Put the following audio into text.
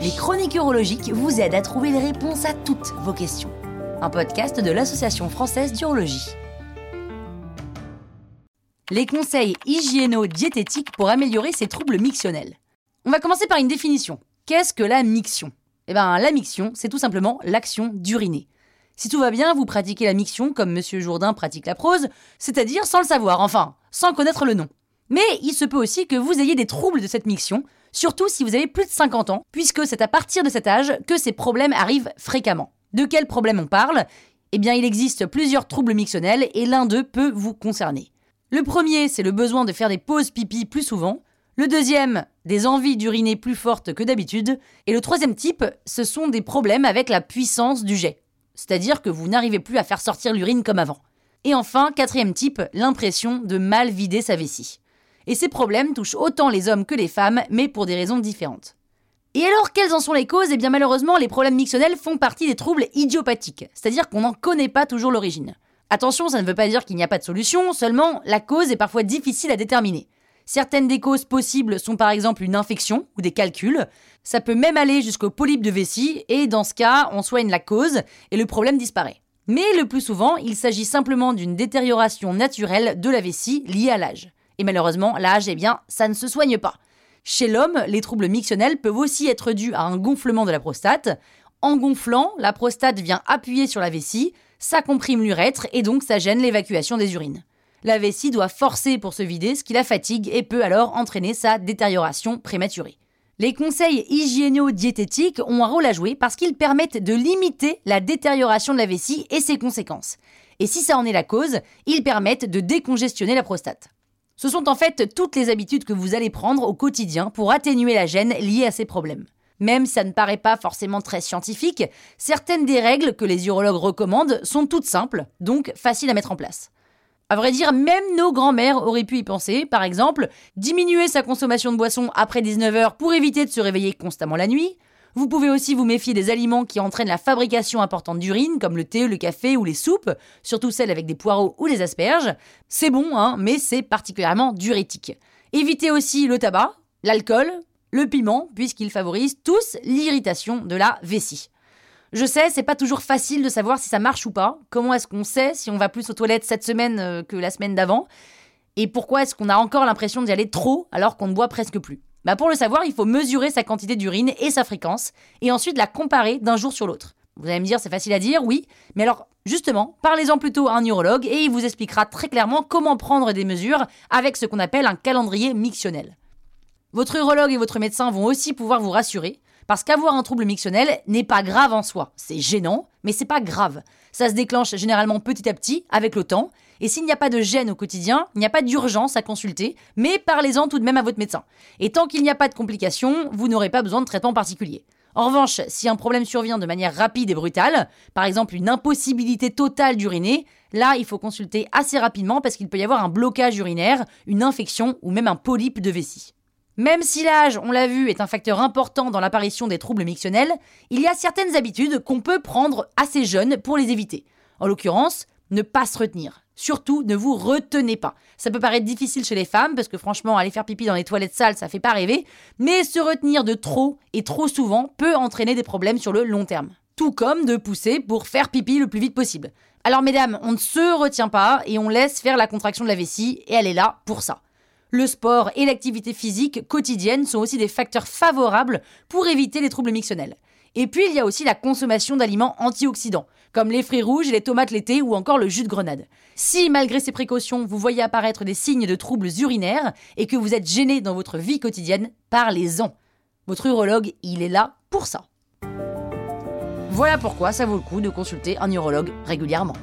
Les chroniques urologiques vous aident à trouver les réponses à toutes vos questions. Un podcast de l'Association française d'urologie. Les conseils hygiéno-diététiques pour améliorer ces troubles mictionnels. On va commencer par une définition. Qu'est-ce que la miction? Eh bien, la miction, c'est tout simplement l'action d'uriner. Si tout va bien, vous pratiquez la miction comme Monsieur Jourdain pratique la prose, c'est-à-dire sans le savoir, enfin, sans connaître le nom. Mais il se peut aussi que vous ayez des troubles de cette miction, surtout si vous avez plus de 50 ans, puisque c'est à partir de cet âge que ces problèmes arrivent fréquemment. De quels problèmes on parle? Eh bien, il existe plusieurs troubles mictionnels et l'un d'eux peut vous concerner. Le premier, c'est le besoin de faire des pauses pipi plus souvent. Le deuxième, des envies d'uriner plus fortes que d'habitude. Et le troisième type, ce sont des problèmes avec la puissance du jet. C'est-à-dire que vous n'arrivez plus à faire sortir l'urine comme avant. Et enfin, quatrième type, l'impression de mal vider sa vessie. Et ces problèmes touchent autant les hommes que les femmes, mais pour des raisons différentes. Et alors, quelles en sont les causes? Eh bien, malheureusement, les problèmes mixtionnels font partie des troubles idiopathiques, c'est-à-dire qu'on n'en connaît pas toujours l'origine. Attention, ça ne veut pas dire qu'il n'y a pas de solution, seulement la cause est parfois difficile à déterminer. Certaines des causes possibles sont par exemple une infection ou des calculs. Ça peut même aller jusqu'au polype de vessie, et dans ce cas, on soigne la cause et le problème disparaît. Mais le plus souvent, il s'agit simplement d'une détérioration naturelle de la vessie liée à l'âge. Et malheureusement, l'âge, eh bien, ça ne se soigne pas. Chez l'homme, les troubles mictionnels peuvent aussi être dus à un gonflement de la prostate. En gonflant, la prostate vient appuyer sur la vessie, ça comprime l'urètre et donc ça gêne l'évacuation des urines. La vessie doit forcer pour se vider, ce qui la fatigue et peut alors entraîner sa détérioration prématurée. Les conseils hygiéno-diététiques ont un rôle à jouer parce qu'ils permettent de limiter la détérioration de la vessie et ses conséquences. Et si ça en est la cause, ils permettent de décongestionner la prostate. Ce sont en fait toutes les habitudes que vous allez prendre au quotidien pour atténuer la gêne liée à ces problèmes. Même si ça ne paraît pas forcément très scientifique, certaines des règles que les urologues recommandent sont toutes simples, donc faciles à mettre en place. À vrai dire, même nos grands-mères auraient pu y penser. Par exemple, diminuer sa consommation de boissons après 19h pour éviter de se réveiller constamment la nuit, vous pouvez aussi vous méfier des aliments qui entraînent la fabrication importante d'urine, comme le thé, le café ou les soupes, surtout celles avec des poireaux ou des asperges. C'est bon, hein, mais c'est particulièrement diurétique. Évitez aussi le tabac, l'alcool, le piment, puisqu'ils favorisent tous l'irritation de la vessie. Je sais, c'est pas toujours facile de savoir si ça marche ou pas. Comment est-ce qu'on sait si on va plus aux toilettes cette semaine euh, que la semaine d'avant? Et pourquoi est-ce qu'on a encore l'impression d'y aller trop alors qu'on ne boit presque plus? Bah pour le savoir, il faut mesurer sa quantité d'urine et sa fréquence, et ensuite la comparer d'un jour sur l'autre. Vous allez me dire, c'est facile à dire, oui, mais alors justement, parlez-en plutôt à un urologue et il vous expliquera très clairement comment prendre des mesures avec ce qu'on appelle un calendrier mictionnel. Votre urologue et votre médecin vont aussi pouvoir vous rassurer, parce qu'avoir un trouble mictionnel n'est pas grave en soi. C'est gênant, mais c'est pas grave. Ça se déclenche généralement petit à petit, avec le temps, et s'il n'y a pas de gêne au quotidien, il n'y a pas d'urgence à consulter, mais parlez-en tout de même à votre médecin. Et tant qu'il n'y a pas de complications, vous n'aurez pas besoin de traitement particulier. En revanche, si un problème survient de manière rapide et brutale, par exemple une impossibilité totale d'uriner, là il faut consulter assez rapidement parce qu'il peut y avoir un blocage urinaire, une infection ou même un polype de vessie. Même si l'âge, on l'a vu, est un facteur important dans l'apparition des troubles mictionnels, il y a certaines habitudes qu'on peut prendre assez jeunes pour les éviter. En l'occurrence, ne pas se retenir. Surtout, ne vous retenez pas. Ça peut paraître difficile chez les femmes, parce que franchement, aller faire pipi dans les toilettes sales, ça fait pas rêver, mais se retenir de trop et trop souvent peut entraîner des problèmes sur le long terme. Tout comme de pousser pour faire pipi le plus vite possible. Alors mesdames, on ne se retient pas et on laisse faire la contraction de la vessie, et elle est là pour ça. Le sport et l'activité physique quotidienne sont aussi des facteurs favorables pour éviter les troubles mictionnels. Et puis il y a aussi la consommation d'aliments antioxydants, comme les fruits rouges, les tomates l'été ou encore le jus de grenade. Si malgré ces précautions, vous voyez apparaître des signes de troubles urinaires et que vous êtes gêné dans votre vie quotidienne, parlez-en. Votre urologue, il est là pour ça. Voilà pourquoi ça vaut le coup de consulter un urologue régulièrement.